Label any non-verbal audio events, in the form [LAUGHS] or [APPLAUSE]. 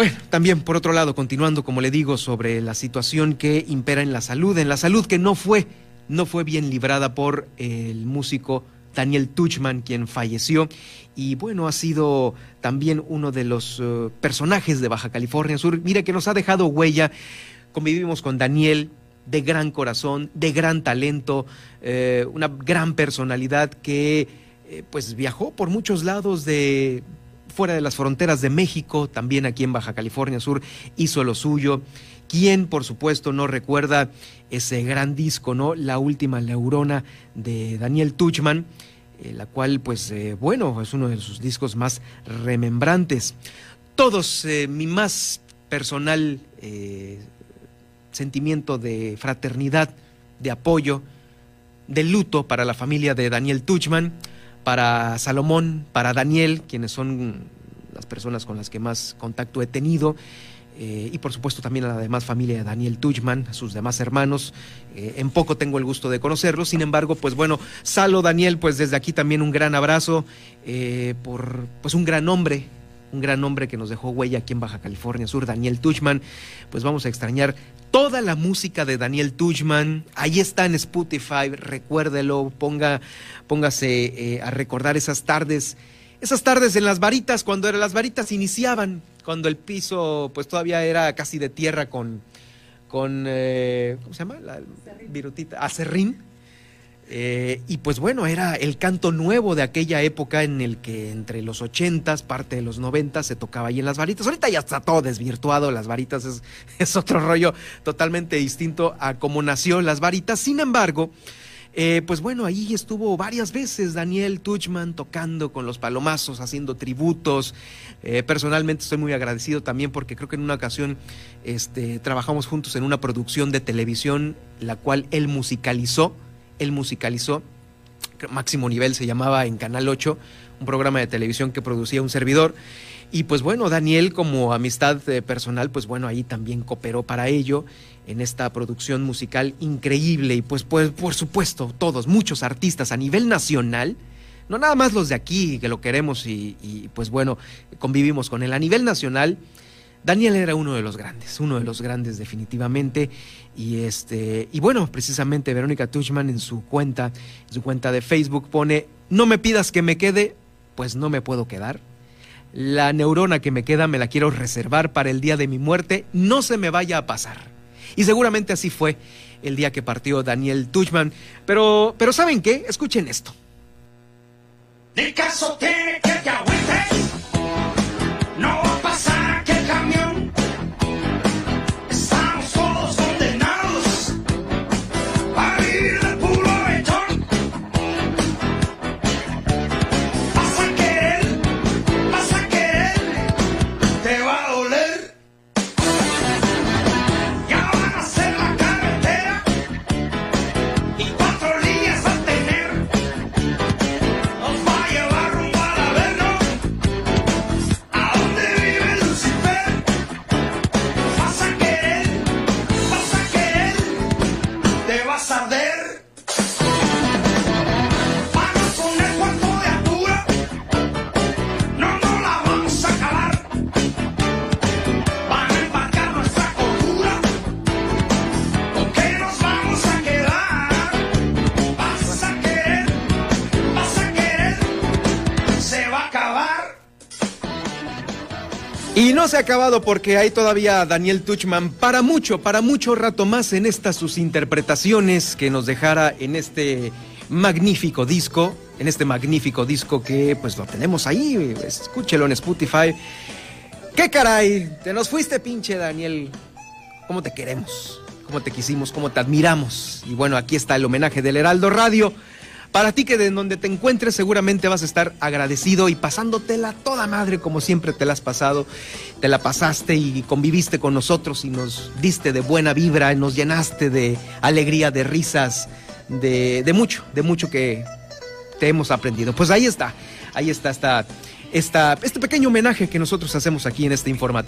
Bueno, también por otro lado, continuando, como le digo, sobre la situación que impera en la salud, en la salud que no fue, no fue bien librada por el músico Daniel Tuchman, quien falleció. Y bueno, ha sido también uno de los uh, personajes de Baja California Sur. Mire que nos ha dejado huella. Convivimos con Daniel, de gran corazón, de gran talento, eh, una gran personalidad que eh, pues viajó por muchos lados de fuera de las fronteras de México, también aquí en Baja California Sur, hizo lo suyo. ¿Quién, por supuesto, no recuerda ese gran disco, ¿no? La última neurona de Daniel Tuchman, eh, la cual, pues, eh, bueno, es uno de sus discos más remembrantes. Todos, eh, mi más personal sentimiento de fraternidad, de apoyo, de luto para la familia de Daniel Tuchman, para Salomón, para Daniel, quienes son las personas con las que más contacto he tenido, eh, y por supuesto también a la demás familia de Daniel Tuchman, a sus demás hermanos. Eh, en poco tengo el gusto de conocerlos, sin embargo, pues bueno, Salo, Daniel, pues desde aquí también un gran abrazo eh, por pues un gran hombre, un gran hombre que nos dejó huella aquí en Baja California Sur, Daniel Tuchman. Pues vamos a extrañar toda la música de Daniel Tuchman. Ahí está en Spotify, recuérdelo, ponga, póngase a recordar esas tardes esas tardes en las varitas, cuando las varitas iniciaban, cuando el piso pues todavía era casi de tierra con, con eh, ¿cómo se llama? La virutita, acerrín. Eh, y pues bueno, era el canto nuevo de aquella época en el que entre los ochentas, parte de los noventas, se tocaba ahí en las varitas. Ahorita ya está todo desvirtuado, las varitas es, [LAUGHS] es otro rollo totalmente distinto a cómo nació las varitas. Sin embargo, eh, pues bueno, ahí estuvo varias veces Daniel Tuchman tocando con los palomazos, haciendo tributos. Eh, personalmente estoy muy agradecido también porque creo que en una ocasión este, trabajamos juntos en una producción de televisión, la cual él musicalizó. Él musicalizó. Máximo Nivel se llamaba en Canal 8, un programa de televisión que producía un servidor. Y pues bueno, Daniel como amistad eh, personal, pues bueno, ahí también cooperó para ello en esta producción musical increíble y pues, pues por supuesto todos, muchos artistas a nivel nacional, no nada más los de aquí que lo queremos y, y, pues bueno, convivimos con él a nivel nacional. Daniel era uno de los grandes, uno de los grandes definitivamente y este y bueno, precisamente Verónica Tuchman en su cuenta, en su cuenta de Facebook pone, "No me pidas que me quede, pues no me puedo quedar." La neurona que me queda me la quiero reservar para el día de mi muerte, no se me vaya a pasar. Y seguramente así fue el día que partió Daniel Tuchman. Pero, pero ¿saben qué? Escuchen esto. Caso tiene que te vas a arder. Y no se ha acabado porque hay todavía Daniel Tuchman para mucho, para mucho rato más en estas sus interpretaciones que nos dejara en este magnífico disco, en este magnífico disco que pues lo tenemos ahí, escúchelo en Spotify. ¿Qué caray? Te nos fuiste pinche Daniel. ¿Cómo te queremos? ¿Cómo te quisimos? ¿Cómo te admiramos? Y bueno, aquí está el homenaje del Heraldo Radio. Para ti que de donde te encuentres seguramente vas a estar agradecido y pasándotela toda madre como siempre te la has pasado, te la pasaste y conviviste con nosotros y nos diste de buena vibra, nos llenaste de alegría, de risas, de, mucho, de mucho que te hemos aprendido. Pues ahí está, ahí está este pequeño homenaje que nosotros hacemos aquí en este informativo.